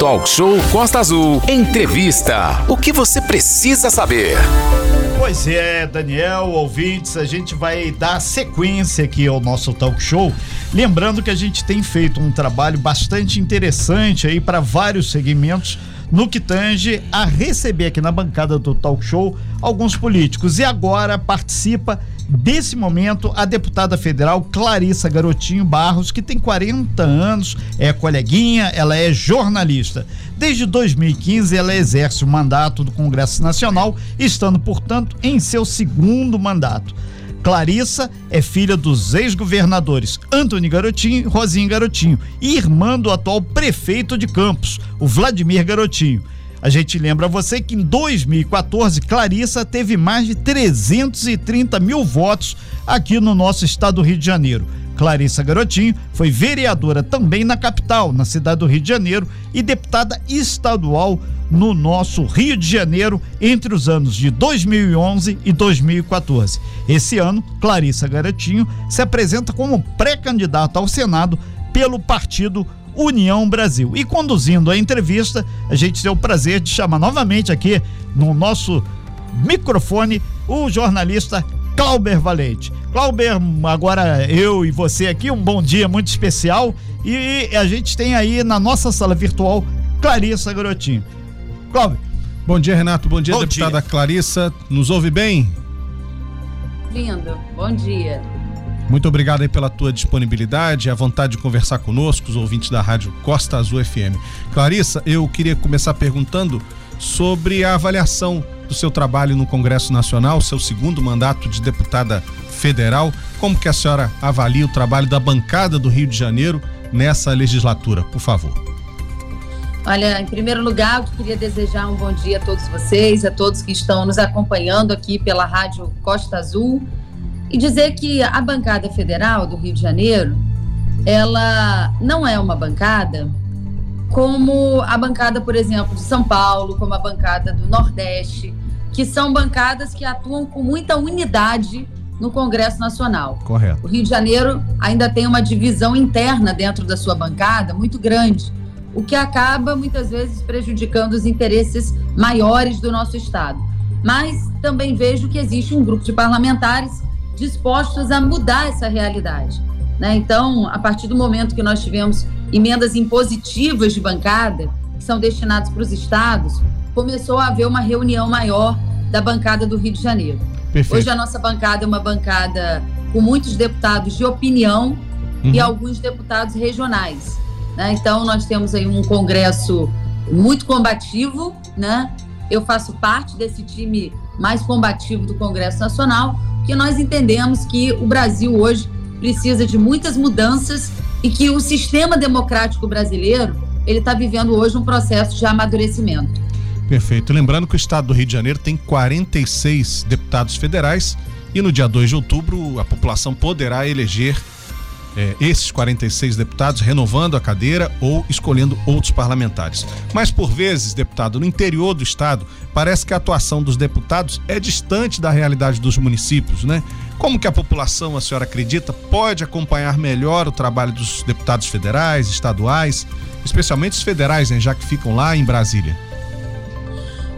Talk Show Costa Azul. Entrevista. O que você precisa saber? Pois é, Daniel, ouvintes, a gente vai dar sequência aqui ao nosso talk show. Lembrando que a gente tem feito um trabalho bastante interessante aí para vários segmentos no que tange a receber aqui na bancada do talk show alguns políticos. E agora participa desse momento a deputada federal Clarissa Garotinho Barros, que tem 40 anos, é coleguinha, ela é jornalista. Desde 2015 ela exerce o mandato do Congresso Nacional, estando, portanto, em seu segundo mandato. Clarissa é filha dos ex-governadores Antônio Garotinho e Rosinha Garotinho, e irmã do atual prefeito de Campos, o Vladimir Garotinho. A gente lembra você que em 2014 Clarissa teve mais de 330 mil votos aqui no nosso estado do Rio de Janeiro. Clarissa Garotinho foi vereadora também na capital, na cidade do Rio de Janeiro, e deputada estadual no nosso Rio de Janeiro entre os anos de 2011 e 2014. Esse ano, Clarissa Garotinho se apresenta como pré-candidata ao Senado pelo partido União Brasil. E conduzindo a entrevista, a gente tem o prazer de chamar novamente aqui no nosso microfone o jornalista Clauber Valente. Clauber, agora eu e você aqui, um bom dia muito especial. E a gente tem aí na nossa sala virtual Clarissa Garotinho. Clauber. Bom dia, Renato. Bom dia, bom deputada dia. Clarissa. Nos ouve bem? Lindo. Bom dia. Muito obrigado aí pela tua disponibilidade, a vontade de conversar conosco, os ouvintes da Rádio Costa Azul FM. Clarissa, eu queria começar perguntando sobre a avaliação do seu trabalho no Congresso Nacional, seu segundo mandato de deputada federal. Como que a senhora avalia o trabalho da bancada do Rio de Janeiro nessa legislatura, por favor? Olha, em primeiro lugar, eu queria desejar um bom dia a todos vocês, a todos que estão nos acompanhando aqui pela Rádio Costa Azul e dizer que a bancada federal do Rio de Janeiro, ela não é uma bancada como a bancada, por exemplo, de São Paulo, como a bancada do Nordeste, que são bancadas que atuam com muita unidade no Congresso Nacional. Correto. O Rio de Janeiro ainda tem uma divisão interna dentro da sua bancada muito grande, o que acaba muitas vezes prejudicando os interesses maiores do nosso Estado. Mas também vejo que existe um grupo de parlamentares dispostos a mudar essa realidade. Né? Então, a partir do momento que nós tivemos emendas impositivas de bancada, que são destinadas para os estados, começou a haver uma reunião maior da bancada do Rio de Janeiro. Perfeito. Hoje a nossa bancada é uma bancada com muitos deputados de opinião uhum. e alguns deputados regionais. Né? Então, nós temos aí um congresso muito combativo, né? Eu faço parte desse time mais combativo do Congresso Nacional, que nós entendemos que o Brasil hoje precisa de muitas mudanças e que o sistema democrático brasileiro ele está vivendo hoje um processo de amadurecimento. Perfeito. Lembrando que o estado do Rio de Janeiro tem 46 deputados federais e no dia 2 de outubro a população poderá eleger é, esses 46 deputados renovando a cadeira ou escolhendo outros parlamentares. Mas por vezes, deputado, no interior do estado, parece que a atuação dos deputados é distante da realidade dos municípios, né? Como que a população, a senhora acredita, pode acompanhar melhor o trabalho dos deputados federais, estaduais, especialmente os federais, né, já que ficam lá em Brasília?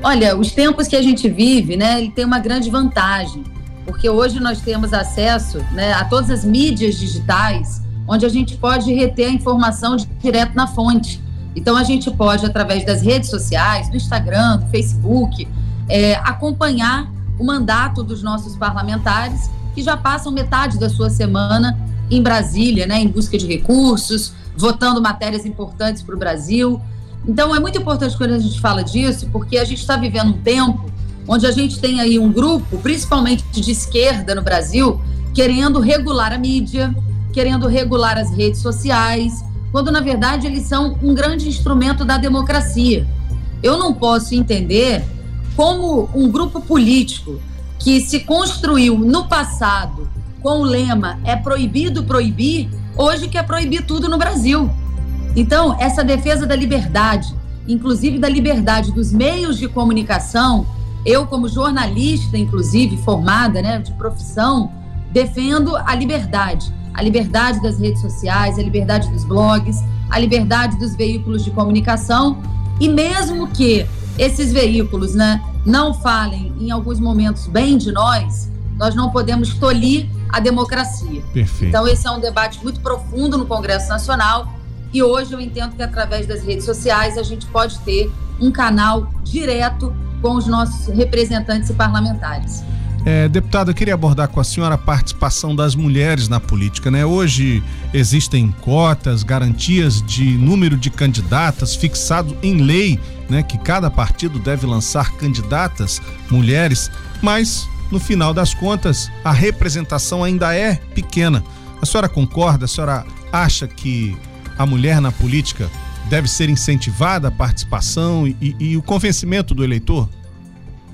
Olha, os tempos que a gente vive, né, ele tem uma grande vantagem porque hoje nós temos acesso né, a todas as mídias digitais, onde a gente pode reter a informação direto na fonte. Então, a gente pode, através das redes sociais, do Instagram, do Facebook, é, acompanhar o mandato dos nossos parlamentares, que já passam metade da sua semana em Brasília, né, em busca de recursos, votando matérias importantes para o Brasil. Então, é muito importante quando a gente fala disso, porque a gente está vivendo um tempo onde a gente tem aí um grupo, principalmente de esquerda no Brasil, querendo regular a mídia, querendo regular as redes sociais, quando na verdade eles são um grande instrumento da democracia. Eu não posso entender como um grupo político que se construiu no passado com o lema é proibido proibir, hoje quer proibir tudo no Brasil. Então, essa defesa da liberdade, inclusive da liberdade dos meios de comunicação, eu, como jornalista, inclusive, formada né, de profissão, defendo a liberdade. A liberdade das redes sociais, a liberdade dos blogs, a liberdade dos veículos de comunicação E mesmo que esses veículos né, não falem em alguns momentos bem de nós, nós não podemos tolir a democracia. Perfeito. Então, esse é um debate muito profundo no Congresso Nacional e hoje eu entendo que através das redes sociais a gente pode ter um canal direto com os nossos representantes e parlamentares. É, deputada, eu queria abordar com a senhora a participação das mulheres na política, né? Hoje existem cotas, garantias de número de candidatas fixado em lei, né? Que cada partido deve lançar candidatas mulheres, mas no final das contas a representação ainda é pequena. A senhora concorda? A senhora acha que a mulher na política deve ser incentivada a participação e, e, o convencimento do eleitor?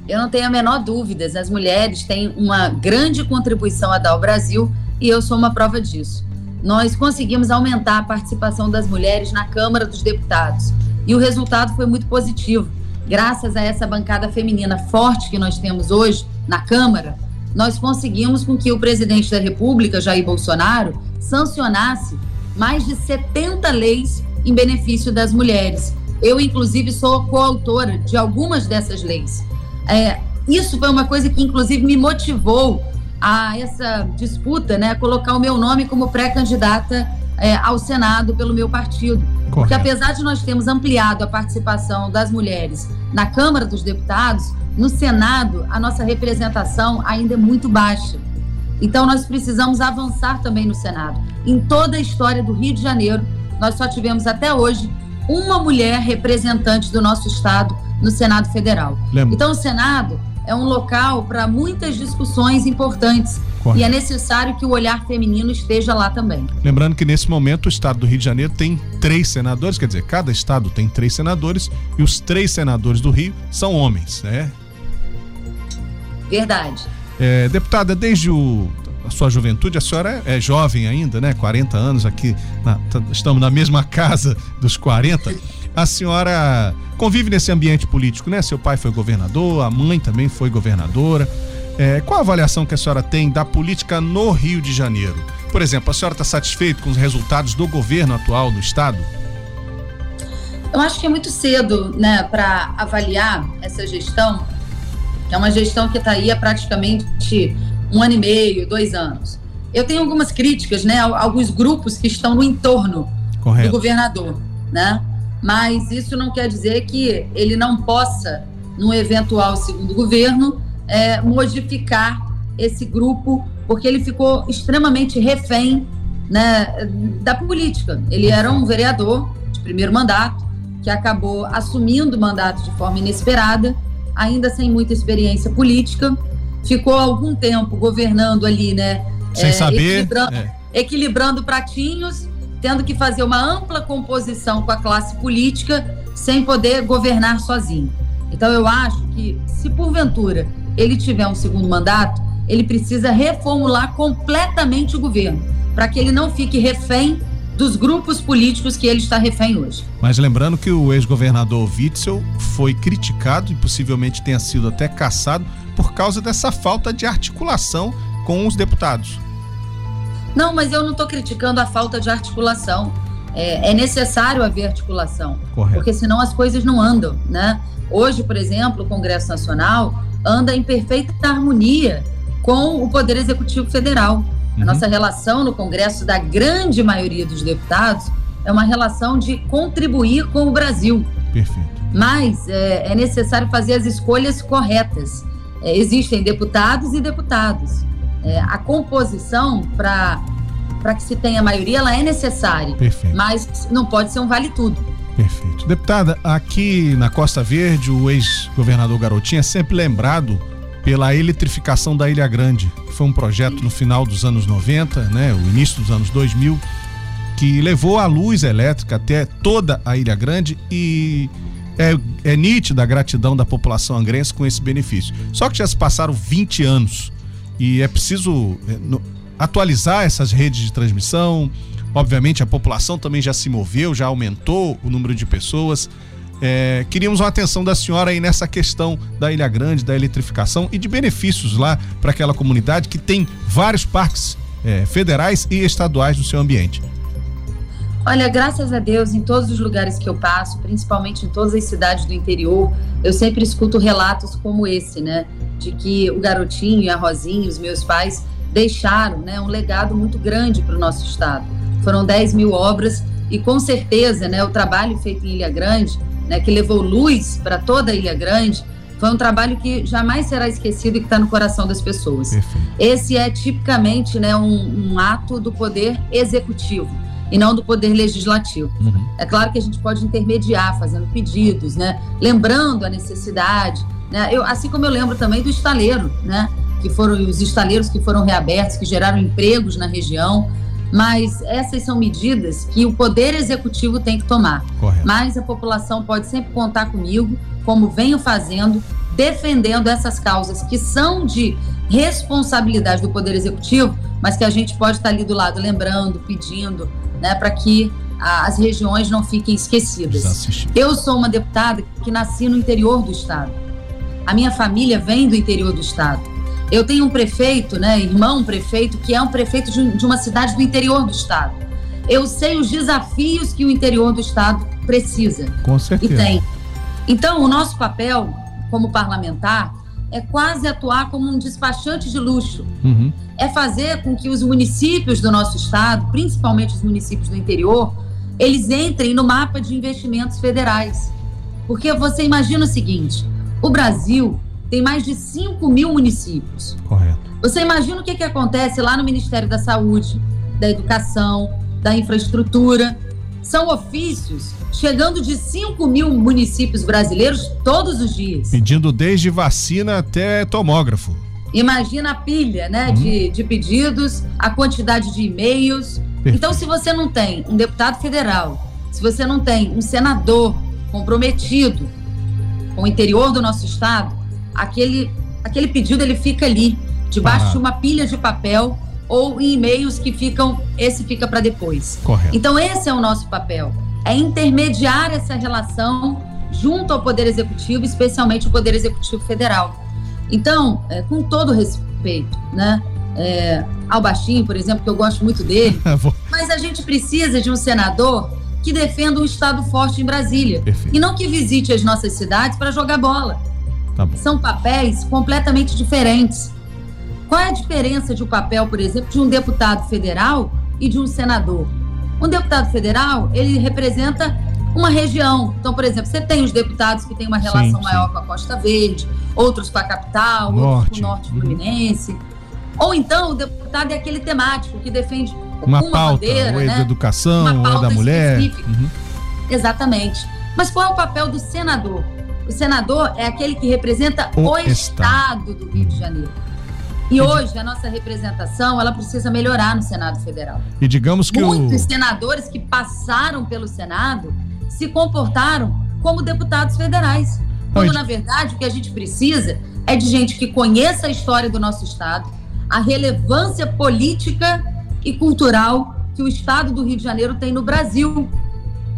Eu não tenho a menor dúvida, as mulheres têm uma grande contribuição a dar ao Brasil e eu sou uma prova disso. Nós conseguimos aumentar a participação das mulheres na Câmara dos Deputados e o resultado foi muito positivo. Graças a essa bancada feminina forte que nós temos hoje na Câmara, nós conseguimos com que o presidente da República, Jair Bolsonaro, sancionasse mais de 70 leis em benefício das mulheres. Eu, inclusive, sou coautora de algumas dessas leis. É, isso foi uma coisa que, inclusive, me motivou a essa disputa, né, colocar o meu nome como pré-candidata é, ao Senado pelo meu partido. Correto. Porque apesar de nós termos ampliado a participação das mulheres na Câmara dos Deputados, no Senado a nossa representação ainda é muito baixa. Então nós precisamos avançar também no Senado. Em toda a história do Rio de Janeiro, nós só tivemos até hoje uma mulher representante do nosso estado no Senado Federal. Lembra. Então, o Senado é um local para muitas discussões importantes. Correto. E é necessário que o olhar feminino esteja lá também. Lembrando que nesse momento o estado do Rio de Janeiro tem três senadores, quer dizer, cada estado tem três senadores e os três senadores do Rio são homens, né? Verdade. É, deputada, desde o, a sua juventude, a senhora é, é jovem ainda, né? 40 anos aqui, na, tá, estamos na mesma casa dos 40 a senhora convive nesse ambiente político, né? Seu pai foi governador, a mãe também foi governadora. É, qual a avaliação que a senhora tem da política no Rio de Janeiro? Por exemplo, a senhora está satisfeita com os resultados do governo atual do estado? Eu acho que é muito cedo, né, para avaliar essa gestão, é uma gestão que está aí há praticamente um ano e meio, dois anos. Eu tenho algumas críticas, né, alguns grupos que estão no entorno Correto. do governador, né? mas isso não quer dizer que ele não possa, num eventual segundo governo, é, modificar esse grupo, porque ele ficou extremamente refém né, da política. Ele era um vereador de primeiro mandato, que acabou assumindo o mandato de forma inesperada, ainda sem muita experiência política, ficou algum tempo governando ali, né? Sem é, saber. Equilibrando, é. equilibrando pratinhos tendo que fazer uma ampla composição com a classe política sem poder governar sozinho. Então, eu acho que, se porventura ele tiver um segundo mandato, ele precisa reformular completamente o governo, para que ele não fique refém dos grupos políticos que ele está refém hoje. Mas lembrando que o ex-governador Witzel foi criticado e possivelmente tenha sido até caçado por causa dessa falta de articulação com os deputados. Não, mas eu não estou criticando a falta de articulação. É, é, necessário haver articulação, Correto. porque senão as coisas não andam, né? Hoje, por exemplo, o Congresso Nacional anda em perfeita harmonia com o Poder Executivo Federal. Uhum. A nossa relação no Congresso da grande maioria dos deputados é uma relação de contribuir com o Brasil. Perfeito. Mas é, é necessário fazer as escolhas corretas. É, existem deputados e deputados. É, a composição para para que se tenha maioria, ela é necessária. Perfeito. Mas não pode ser um vale tudo. Perfeito. Deputada, aqui na Costa Verde, o ex-governador Garotinho é sempre lembrado pela eletrificação da Ilha Grande, foi um projeto no final dos anos 90, né, o início dos anos 2000, que levou a luz elétrica até toda a Ilha Grande e é, é nítida a gratidão da população angrense com esse benefício. Só que já se passaram 20 anos e é preciso é, atualizar essas redes de transmissão. Obviamente, a população também já se moveu, já aumentou o número de pessoas. É, queríamos uma atenção da senhora aí nessa questão da Ilha Grande, da eletrificação e de benefícios lá para aquela comunidade que tem vários parques é, federais e estaduais no seu ambiente. Olha, graças a Deus, em todos os lugares que eu passo, principalmente em todas as cidades do interior, eu sempre escuto relatos como esse, né? De que o garotinho e a Rosinha, os meus pais, deixaram né, um legado muito grande para o nosso estado. Foram 10 mil obras e com certeza né, o trabalho feito em Ilha Grande, né, que levou luz para toda a Ilha Grande, foi um trabalho que jamais será esquecido e que está no coração das pessoas. Perfeito. Esse é tipicamente né, um, um ato do poder executivo e não do poder legislativo. Uhum. É claro que a gente pode intermediar, fazendo pedidos, né? lembrando a necessidade. Né? Eu, assim como eu lembro também do estaleiro, né? que foram os estaleiros que foram reabertos, que geraram empregos na região. Mas essas são medidas que o Poder Executivo tem que tomar. Correto. Mas a população pode sempre contar comigo, como venho fazendo, defendendo essas causas que são de responsabilidade do Poder Executivo, mas que a gente pode estar ali do lado lembrando, pedindo, né, para que as regiões não fiquem esquecidas. Eu sou uma deputada que nasci no interior do estado. A minha família vem do interior do estado. Eu tenho um prefeito, né, irmão prefeito, que é um prefeito de uma cidade do interior do estado. Eu sei os desafios que o interior do estado precisa. Com certeza. E tem. Então, o nosso papel como parlamentar é quase atuar como um despachante de luxo. Uhum. É fazer com que os municípios do nosso estado, principalmente os municípios do interior, eles entrem no mapa de investimentos federais. Porque você imagina o seguinte: o Brasil tem mais de 5 mil municípios. Correto. Você imagina o que, que acontece lá no Ministério da Saúde, da Educação, da Infraestrutura. São ofícios chegando de 5 mil municípios brasileiros todos os dias. Pedindo desde vacina até tomógrafo. Imagina a pilha né, uhum. de, de pedidos, a quantidade de e-mails. Então, se você não tem um deputado federal, se você não tem um senador comprometido com o interior do nosso estado, aquele, aquele pedido ele fica ali, debaixo ah. de uma pilha de papel ou em e-mails que ficam, esse fica para depois. Correto. Então, esse é o nosso papel é intermediar essa relação junto ao Poder Executivo, especialmente o Poder Executivo Federal. Então, é, com todo respeito, né? É, ao Baixinho, por exemplo, que eu gosto muito dele, mas a gente precisa de um senador que defenda um Estado forte em Brasília Perfeito. e não que visite as nossas cidades para jogar bola. Tá São papéis completamente diferentes. Qual é a diferença de um papel, por exemplo, de um deputado federal e de um senador? Um deputado federal, ele representa uma região. Então, por exemplo, você tem os deputados que têm uma relação sim, maior com a Costa Verde, outros com a capital, norte. outros com o norte fluminense. Uhum. Ou então o deputado é aquele temático que defende uma, uma pauta, bandeira, ou é né? da educação, ou é da mulher. Uhum. Exatamente. Mas qual é o papel do senador? O senador é aquele que representa o, o estado. estado do Rio de Janeiro. E hoje a nossa representação ela precisa melhorar no Senado Federal. E digamos que muitos o... senadores que passaram pelo Senado se comportaram como deputados federais, quando na verdade o que a gente precisa é de gente que conheça a história do nosso estado, a relevância política e cultural que o estado do Rio de Janeiro tem no Brasil.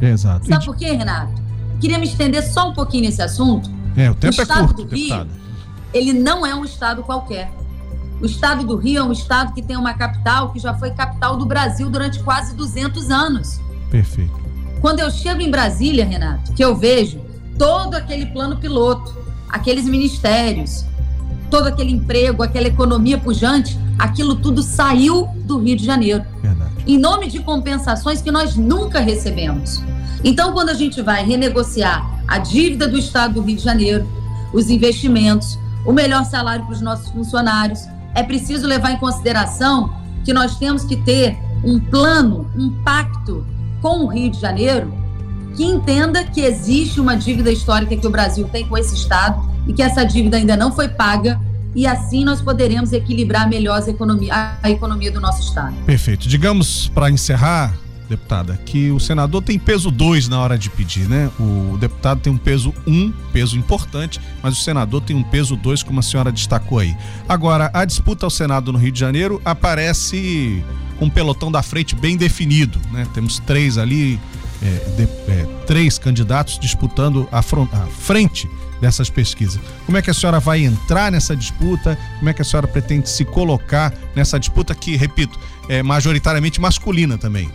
Exato. Sabe por quê, Renato? Queria me estender só um pouquinho nesse assunto. É, o tempo o é estado é curto, do Rio, deputada. ele não é um estado qualquer. O estado do Rio é um estado que tem uma capital que já foi capital do Brasil durante quase 200 anos. Perfeito. Quando eu chego em Brasília, Renato, que eu vejo todo aquele plano piloto, aqueles ministérios, todo aquele emprego, aquela economia pujante, aquilo tudo saiu do Rio de Janeiro. Verdade. Em nome de compensações que nós nunca recebemos. Então, quando a gente vai renegociar a dívida do Estado do Rio de Janeiro, os investimentos, o melhor salário para os nossos funcionários, é preciso levar em consideração que nós temos que ter um plano, um pacto com o Rio de Janeiro que entenda que existe uma dívida histórica que o Brasil tem com esse Estado e que essa dívida ainda não foi paga e assim nós poderemos equilibrar melhor a economia, a economia do nosso Estado. Perfeito. Digamos, para encerrar, deputada, que o senador tem peso 2 na hora de pedir, né? O deputado tem um peso 1, um, peso importante, mas o senador tem um peso 2, como a senhora destacou aí. Agora, a disputa ao Senado no Rio de Janeiro aparece com um pelotão da frente bem definido, né? Temos três ali, é, de, é, três candidatos disputando a, front, a frente dessas pesquisas. Como é que a senhora vai entrar nessa disputa? Como é que a senhora pretende se colocar nessa disputa que, repito, é majoritariamente masculina também?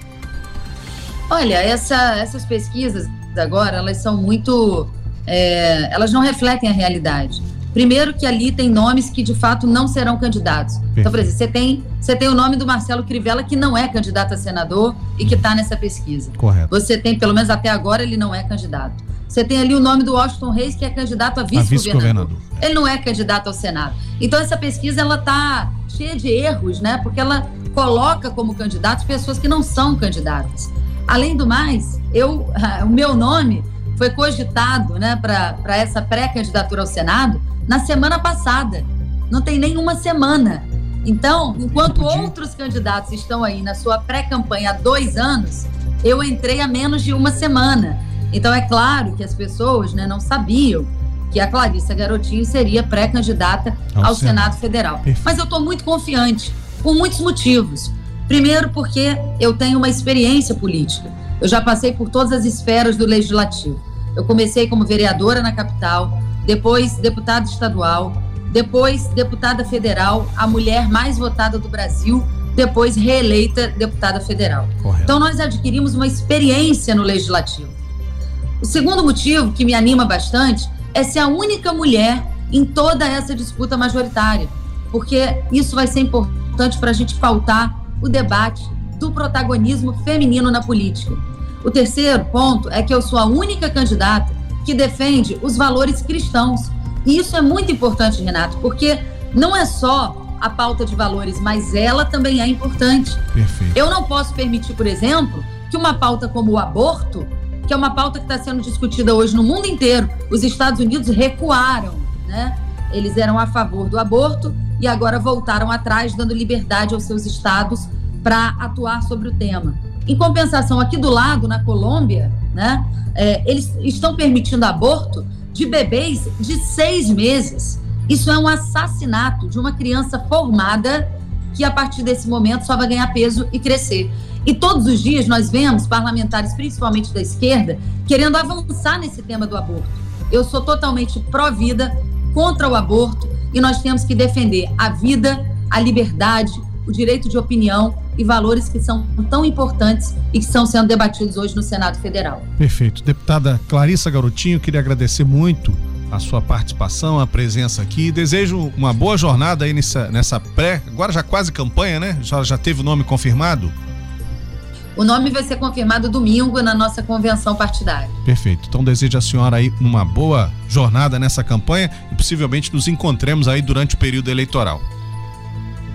Olha, essa, essas pesquisas agora, elas são muito. É, elas não refletem a realidade. Primeiro que ali tem nomes que de fato não serão candidatos. Então, por exemplo, você tem, você tem o nome do Marcelo Crivella, que não é candidato a senador e que está nessa pesquisa. Correto. Você tem, pelo menos até agora, ele não é candidato. Você tem ali o nome do Washington Reis, que é candidato a vice-governador. Vice ele não é candidato ao Senado. Então, essa pesquisa ela está cheia de erros, né? Porque ela coloca como candidatos pessoas que não são candidatas. Além do mais, eu, o meu nome foi cogitado né, para essa pré-candidatura ao Senado na semana passada. Não tem nenhuma semana. Então, enquanto outros candidatos estão aí na sua pré-campanha há dois anos, eu entrei há menos de uma semana. Então, é claro que as pessoas né, não sabiam que a Clarissa Garotinho seria pré-candidata ao, ao, Senado, Senado Federal. Perfeito. Mas eu estou muito confiante, por muitos motivos. Primeiro, porque eu tenho uma experiência política. Eu já passei por todas as esferas do legislativo. Eu comecei como vereadora na capital, depois deputada estadual, depois deputada federal, a mulher mais votada do Brasil, depois reeleita deputada federal. Correto. Então nós adquirimos uma experiência no legislativo. O segundo motivo que me anima bastante é ser a única mulher em toda essa disputa majoritária, porque isso vai ser importante para a gente pautar o debate do protagonismo feminino na política. O terceiro ponto é que eu sou a única candidata que defende os valores cristãos. E isso é muito importante, Renato, porque não é só a pauta de valores, mas ela também é importante. Perfeito. Eu não posso permitir, por exemplo, que uma pauta como o aborto, que é uma pauta que está sendo discutida hoje no mundo inteiro, os Estados Unidos recuaram, né? Eles eram a favor do aborto e agora voltaram atrás, dando liberdade aos seus estados para atuar sobre o tema. Em compensação, aqui do lado, na Colômbia, né, é, eles estão permitindo aborto de bebês de seis meses. Isso é um assassinato de uma criança formada que, a partir desse momento, só vai ganhar peso e crescer. E todos os dias nós vemos parlamentares, principalmente da esquerda, querendo avançar nesse tema do aborto. Eu sou totalmente pró-vida, contra o aborto, e nós temos que defender a vida, a liberdade, o direito de opinião e valores que são tão importantes e que estão sendo debatidos hoje no Senado Federal. Perfeito. Deputada Clarissa Garotinho, queria agradecer muito a sua participação, a presença aqui. Desejo uma boa jornada aí nessa, nessa pré, agora já quase campanha, né? Já, já teve o nome confirmado? O nome vai ser confirmado domingo na nossa convenção partidária. Perfeito. Então desejo a senhora aí uma boa jornada nessa campanha e possivelmente nos encontremos aí durante o período eleitoral.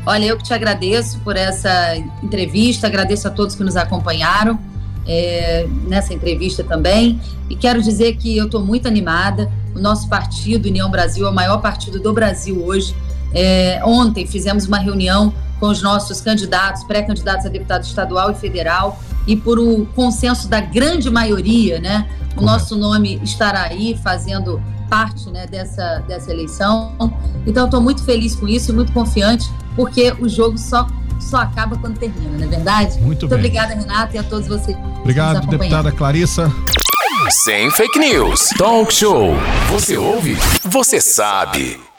Olha, eu que te agradeço por essa entrevista, agradeço a todos que nos acompanharam é, nessa entrevista também. E quero dizer que eu estou muito animada. O nosso partido, União Brasil, é o maior partido do Brasil hoje. É, ontem fizemos uma reunião com os nossos candidatos, pré-candidatos a deputado estadual e federal, e por o consenso da grande maioria, né, o nosso nome estará aí fazendo parte né, dessa, dessa eleição. Então, estou muito feliz com isso e muito confiante, porque o jogo só, só acaba quando termina, não é verdade? Muito, muito bem. obrigada, Renata, e a todos vocês. Obrigado, deputada Clarissa. Sem fake news. Talk show. Você ouve? Você sabe.